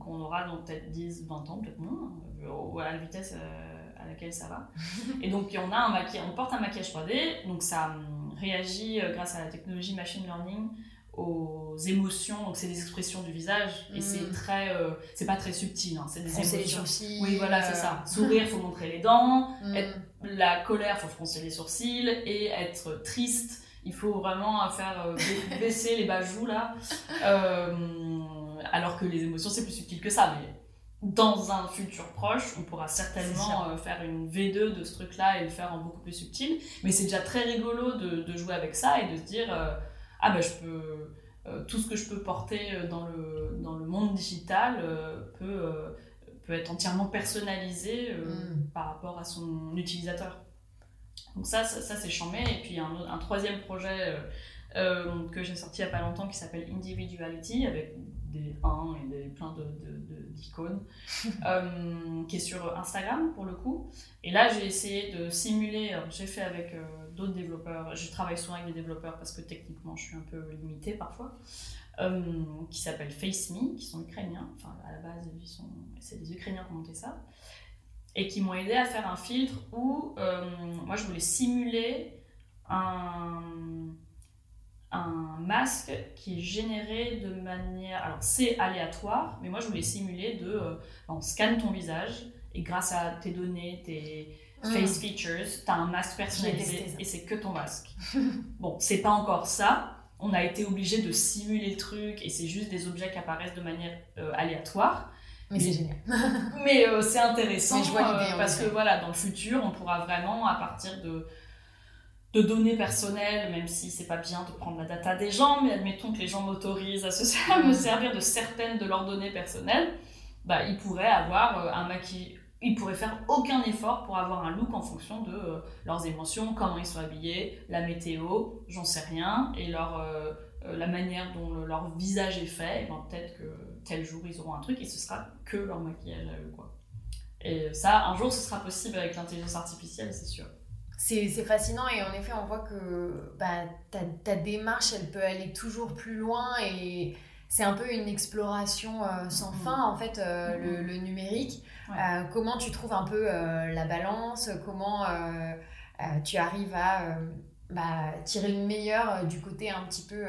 qu'on aura dans peut-être 10, 20 ans, peut-être moins, à la vitesse laquelle ça va. et donc on, a un maquillage, on porte un maquillage 3D, donc ça hum, réagit euh, grâce à la technologie machine learning aux émotions, donc c'est des expressions du visage et c'est mm. très, euh, c'est pas très subtil, hein, c'est des émotions. Les oui, voilà, c'est ça. Euh. Sourire, faut montrer les dents. Mm. la colère, faut froncer les sourcils et être triste, il faut vraiment faire baisser les bajoux là. alors que les émotions, c'est plus subtil que ça. Mais dans un futur proche, on pourra certainement faire une V2 de ce truc-là et le faire en beaucoup plus subtil. Mais c'est déjà très rigolo de, de, jouer avec ça et de se dire ah ben je peux euh, tout ce que je peux porter euh, dans le, dans le monde digital euh, peut, peut être entièrement personnalisé mm. par rapport à son utilisateur. Donc ça, ça, c'est chambé. Et puis un, un troisième projet que j'ai sorti il n'y a pas longtemps qui s'appelle Individuality avec des 1 et des, plein d'icônes, de, de, qui est sur Instagram pour le coup. Et là, j'ai essayé de simuler, j'ai fait avec d'autres développeurs. Je travaille souvent avec des développeurs parce que techniquement, je suis un peu limitée parfois. Euh, qui s'appellent FaceMe, qui sont ukrainiens. Enfin, à la base, c'est des Ukrainiens qui ont monté ça. Et qui m'ont aidé à faire un filtre où euh, moi, je voulais simuler un, un masque qui est généré de manière. Alors, c'est aléatoire, mais moi, je voulais simuler de. Euh, on scanne ton visage et grâce à tes données, tes face mm. features, tu as un masque personnalisé et c'est que ton masque. bon, c'est pas encore ça. On a été obligé de simuler le truc et c'est juste des objets qui apparaissent de manière euh, aléatoire. Mais, c'est génial. mais euh, c'est intéressant euh, parce que voilà, dans le futur, on pourra vraiment, à partir de, de données personnelles, même si c'est pas bien de prendre la data des gens, mais admettons que les gens m'autorisent à, me servir de certaines de leurs données personnelles, bah, ils pourraient avoir un maquillage ils pourraient faire aucun effort pour avoir un look en fonction de euh, leurs émotions, comment ils sont habillés, la météo, j'en sais rien, et leur, euh, euh, la manière dont leur visage est fait. Et ben, peut-être que tel jour ils auront un truc et ce sera que leur maquillage à eux. Quoi. Et ça, un jour ce sera possible avec l'intelligence artificielle, c'est sûr. C'est fascinant et en effet on voit que bah, ta, ta, démarche elle peut aller toujours plus loin et c'est un peu une exploration sans mm-hmm. fin en fait le, mm-hmm. le, numérique. Euh, comment tu trouves un peu euh, la balance? Comment euh, tu arrives à bah, tirer le meilleur du côté un petit peu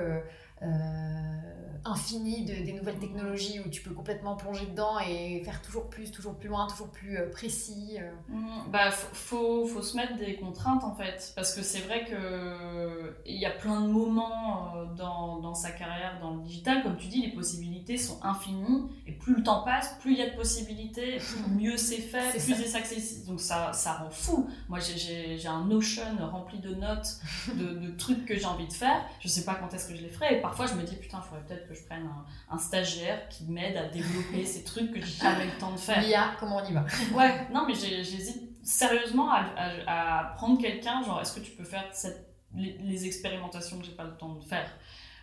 infini de, des nouvelles technologies où tu peux complètement plonger dedans et faire toujours plus, toujours plus loin, toujours plus euh, précis euh. mmh, Bah, faut, faut, se mettre des contraintes en fait, parce que c'est vrai qu'il y a plein de moments euh, dans, dans, sa carrière dans le digital, comme tu dis, les possibilités sont infinies et plus le temps passe, plus il y a de possibilités, mieux c'est fait, plus c'est accessible. Donc ça, ça rend fou. Moi j'ai un Notion rempli de notes, de, de trucs que j'ai envie de faire. Je sais pas quand est-ce que je les ferai et parfois je me dis putain, il faudrait peut-être que je prenne un, stagiaire qui m'aide à développer ces trucs que j'ai jamais le temps de faire. L'IA, comment on y va? Ouais, non, mais j'hésite sérieusement à, prendre quelqu'un, genre, est-ce que tu peux faire cette, les, expérimentations que j'ai pas le temps de faire?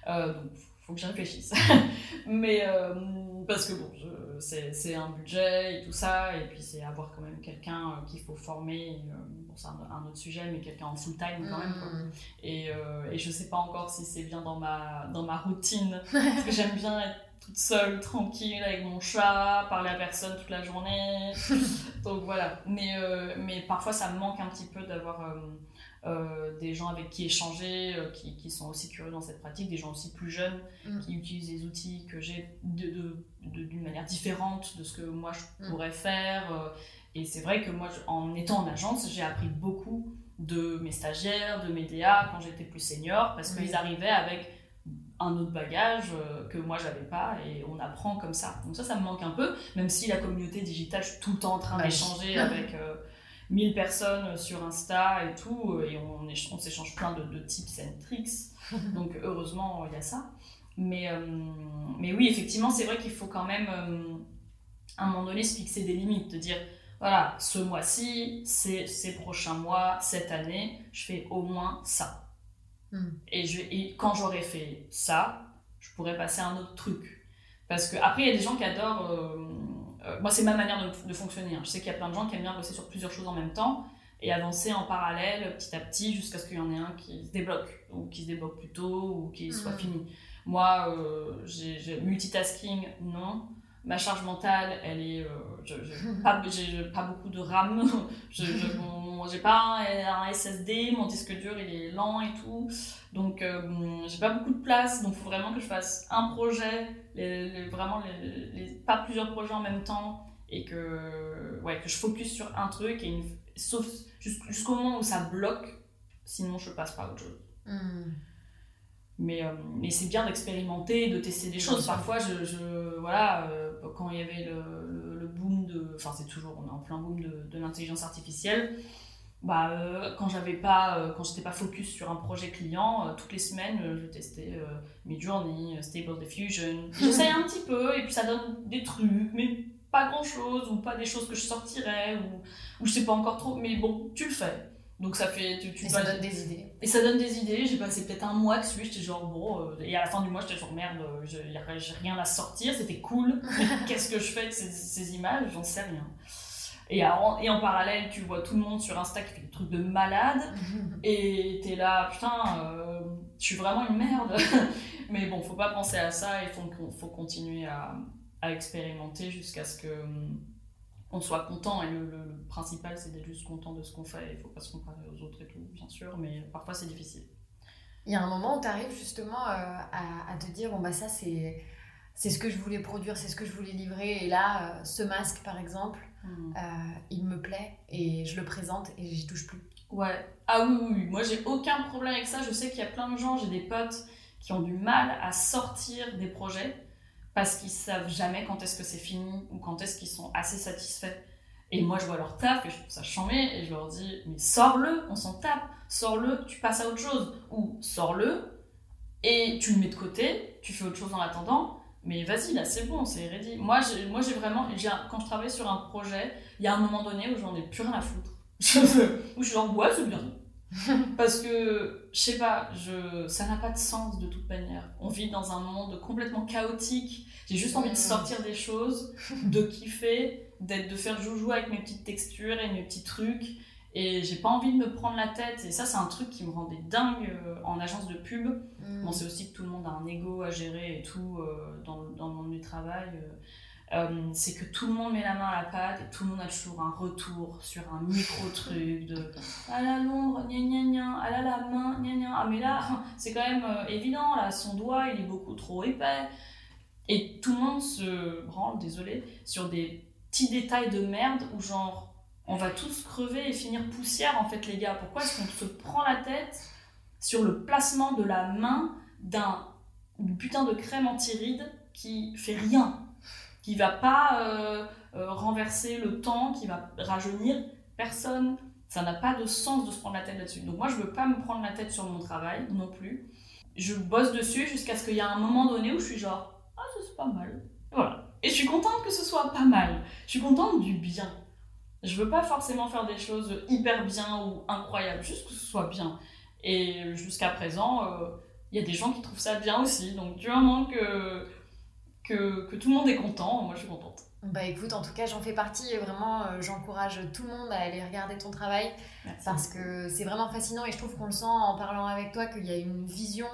Euh, Donc, faut que j'y réfléchisse. mais, euh, parce que bon, c'est un budget et tout ça, et puis c'est avoir quand même quelqu'un euh, qu'il faut former. Euh, bon, c'est un, autre sujet, mais quelqu'un en full time quand même. Mm. Et, euh, et je sais pas encore si c'est bien dans ma, dans ma routine, parce que j'aime bien être toute seule, tranquille, avec mon chat, parler à personne toute la journée. Donc voilà. Mais, mais parfois, ça me manque un petit peu d'avoir euh, des gens avec qui échanger, euh, qui, qui, sont aussi curieux dans cette pratique, des gens aussi plus jeunes mm. qui utilisent des outils que j'ai d'une de, de, manière différente de ce que moi je mm. pourrais faire. Euh. et c'est vrai que moi, en étant en agence, j'ai appris beaucoup de mes stagiaires, de mes DA quand j'étais plus senior, parce qu'ils arrivaient avec un autre bagage que moi j'avais pas et on apprend comme ça. Donc ça, ça me manque un peu, même si la communauté digitale, je suis tout le temps en train d'échanger avec 1000 personnes sur Insta et tout, et on, on s'échange plein de, de, tips and tricks. Donc heureusement, il y a ça. Mais, euh, mais oui, effectivement, c'est vrai qu'il faut quand même, euh, à un moment donné, se fixer des limites, de dire, voilà, ce mois-ci, ces prochains mois, cette année, je fais au moins ça. Hmm. Et, je, et quand j'aurai fait ça, je pourrais passer à un autre truc. Parce que après, il y a des gens qui adorent... Euh, euh, moi, c'est ma manière de, fonctionner. Hein. Je sais qu'il y a plein de gens qui aiment bien bosser sur plusieurs choses en même temps et avancer en parallèle petit à petit jusqu'à ce qu'il y en ait un qui se débloque ou qui se débloque plus tôt ou qui soit mhm. fini. Moi, euh, j'ai multitasking, non. Ma charge mentale, elle est. Euh, je j'ai pas, pas, beaucoup de RAM. je, j'ai pas un, SSD, mon disque dur il est lent et tout. Donc euh, j'ai pas beaucoup de place. Donc il faut vraiment que je fasse un projet, vraiment pas plusieurs projets en même temps. Et que, ouais, que je focus sur un truc, et sauf jusqu'au moment où ça bloque, sinon je passe pas à autre chose. Hmm. Mais, euh, mais c'est bien d'expérimenter, de tester des choses. Parfois, je, je voilà, euh, quand il y avait le, le, boom de. Enfin, c'est toujours, on est en plein boom de, de l'intelligence artificielle. Bah, euh, quand j'avais pas, quand j'étais pas focus sur un projet client, toutes les semaines, je testais Midjourney, Stable Diffusion. J'essayais un petit peu et puis ça donne des trucs, mais pas grand chose ou pas des choses que je sortirais ou, ou je sais pas encore trop. Mais bon, tu le fais. Donc ça fait. Tu, tu et ça donne des idées. Et ça donne des idées. J'ai passé peut-être un mois dessus. J'étais genre, bon. Euh, et à la fin du mois, j'étais genre, merde, euh, j'ai rien à sortir. C'était cool. Qu'est-ce que je fais de ces, ces images? J'en sais rien. Et en, et en parallèle, tu vois tout le monde sur Insta qui fait des trucs de malade. et t'es là, putain, euh, je suis vraiment une merde. Mais bon, faut pas penser à ça. Il faut, faut continuer à, à expérimenter jusqu'à ce que on soit content. Et le, principal, c'est d'être juste content de ce qu'on fait. Il faut pas se comparer aux autres et tout, bien sûr, mais parfois c'est difficile. Il y a un moment où tu arrives justement euh, à, te dire bon, bah ça, c'est. C'est ce que je voulais produire, c'est ce que je voulais livrer. Et là, euh, ce masque, par exemple, hmm. euh, il me plaît et je le présente et j'y touche plus. Ouais. Ah oui, oui, oui. Moi, j'ai aucun problème avec ça. Je sais qu'il y a plein de gens, j'ai des potes qui ont du mal à sortir des projets parce qu'ils savent jamais quand est-ce que c'est fini ou quand est-ce qu'ils sont assez satisfaits. Et moi, je vois leur taf et je trouve ça chambé et je leur dis, mais sors-le, on s'en tape, sors-le, tu passes à autre chose. Ou sors-le et tu le mets de côté, tu fais autre chose en attendant, mais vas-y, là, c'est bon, c'est ready. Moi, j'ai, moi, vraiment, quand je travaille sur un projet, il y a un moment donné où j'en ai plus rien à foutre. où je suis genre, ouais, c'est bien. Parce que, je sais pas, je... ça n'a pas de sens de toute manière. On vit dans un monde complètement chaotique. J'ai juste envie de sortir des choses, de kiffer, d'être, de faire joujou avec mes petites textures et mes petits trucs. Et j'ai pas envie de me prendre la tête. Et ça, c'est un truc qui me rendait dingue euh, en agence de pub. Mm. Bon, c'est aussi que tout le monde a un ego à gérer et tout euh, dans, dans, le monde du travail. Euh. Euh, c'est que tout le monde met la main à la pâte et tout le monde a toujours un retour sur un micro-truc de ah la l'ombre, gna gna gna, ah là la main, gna gna, ah mais là, c'est quand même euh, évident, là, son doigt il est beaucoup trop épais. Et tout le monde se branle, désolé, sur des petits détails de merde où genre on va tous crever et finir poussière en fait les gars. Pourquoi est-ce qu'on se prend la tête sur le placement de la main d'un putain de crème anti-rides qui fait rien? Qui va pas euh, euh, renverser le temps, qui va rajeunir personne. Ça n'a pas de sens de se prendre la tête là-dessus. Donc moi, je veux pas me prendre la tête sur mon travail non plus. Je bosse dessus jusqu'à ce qu'il y ait un moment donné où je suis genre, ah, ça c'est pas mal. Voilà. Et je suis contente que ce soit pas mal. Je suis contente du bien. Je veux pas forcément faire des choses hyper bien ou incroyables, juste que ce soit bien. Et jusqu'à présent, euh, il y a des gens qui trouvent ça bien aussi. Donc du moment que que, que, tout le monde est content. Moi, je suis contente. Bah écoute, en tout cas, j'en fais partie et vraiment, euh, j'encourage tout le monde à aller regarder ton travail parce que c'est vraiment fascinant et je trouve qu'on le sent en parlant avec toi qu'il y a une vision.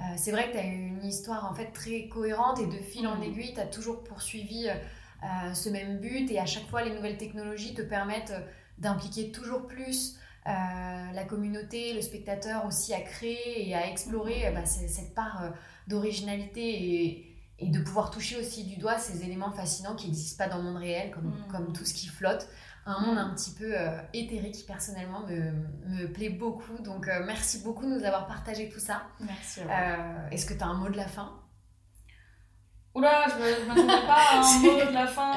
Euh, c'est vrai que tu as une histoire en fait très cohérente et de fil en mm. aiguille, tu as toujours poursuivi euh, ce même but et à chaque fois, les nouvelles technologies te permettent d'impliquer toujours plus la communauté, le spectateur aussi à créer et à explorer bah, cette part d'originalité et et de pouvoir toucher aussi du doigt ces éléments fascinants qui n'existent pas dans le monde réel, comme, mm. comme tout ce qui flotte. Un monde un petit peu euh, éthérique qui personnellement me, me, plaît beaucoup. Donc euh, merci beaucoup de nous avoir partagé tout ça. Merci. Euh, Est-ce que tu as un mot de la fin? Oula, je ne m'attendais pas à un mot de la fin.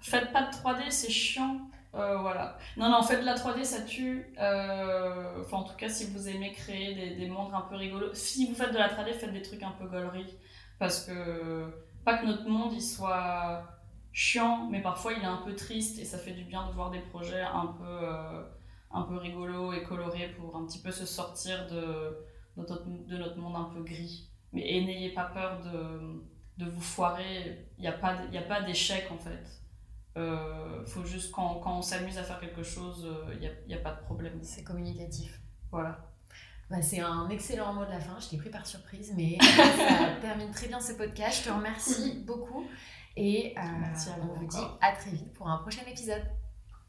faites pas de 3D, c'est chiant. voilà. Non, non, faites de la 3D, ça tue. Enfin, en tout cas, si vous aimez créer des, des mondes un peu rigolos. Si vous faites de la 3D, faites des trucs un peu gauleries parce que pas que notre monde il soit chiant, mais parfois il est un peu triste et ça fait du bien de voir des projets un peu, euh, un peu rigolos et colorés pour un petit peu se sortir de, de, notre, de notre monde un peu gris. Mais n'ayez pas peur de, de vous foirer, il n'y a pas d'échec en fait. Euh, faut juste quand, quand on s'amuse à faire quelque chose, il n'y a, a pas de problème. C'est communicatif. Voilà. Bah, c'est un excellent mot de la fin, je t'ai pris par surprise, mais ça termine très bien ce podcast. Je te remercie beaucoup et euh, on vous dit à très vite pour un prochain épisode.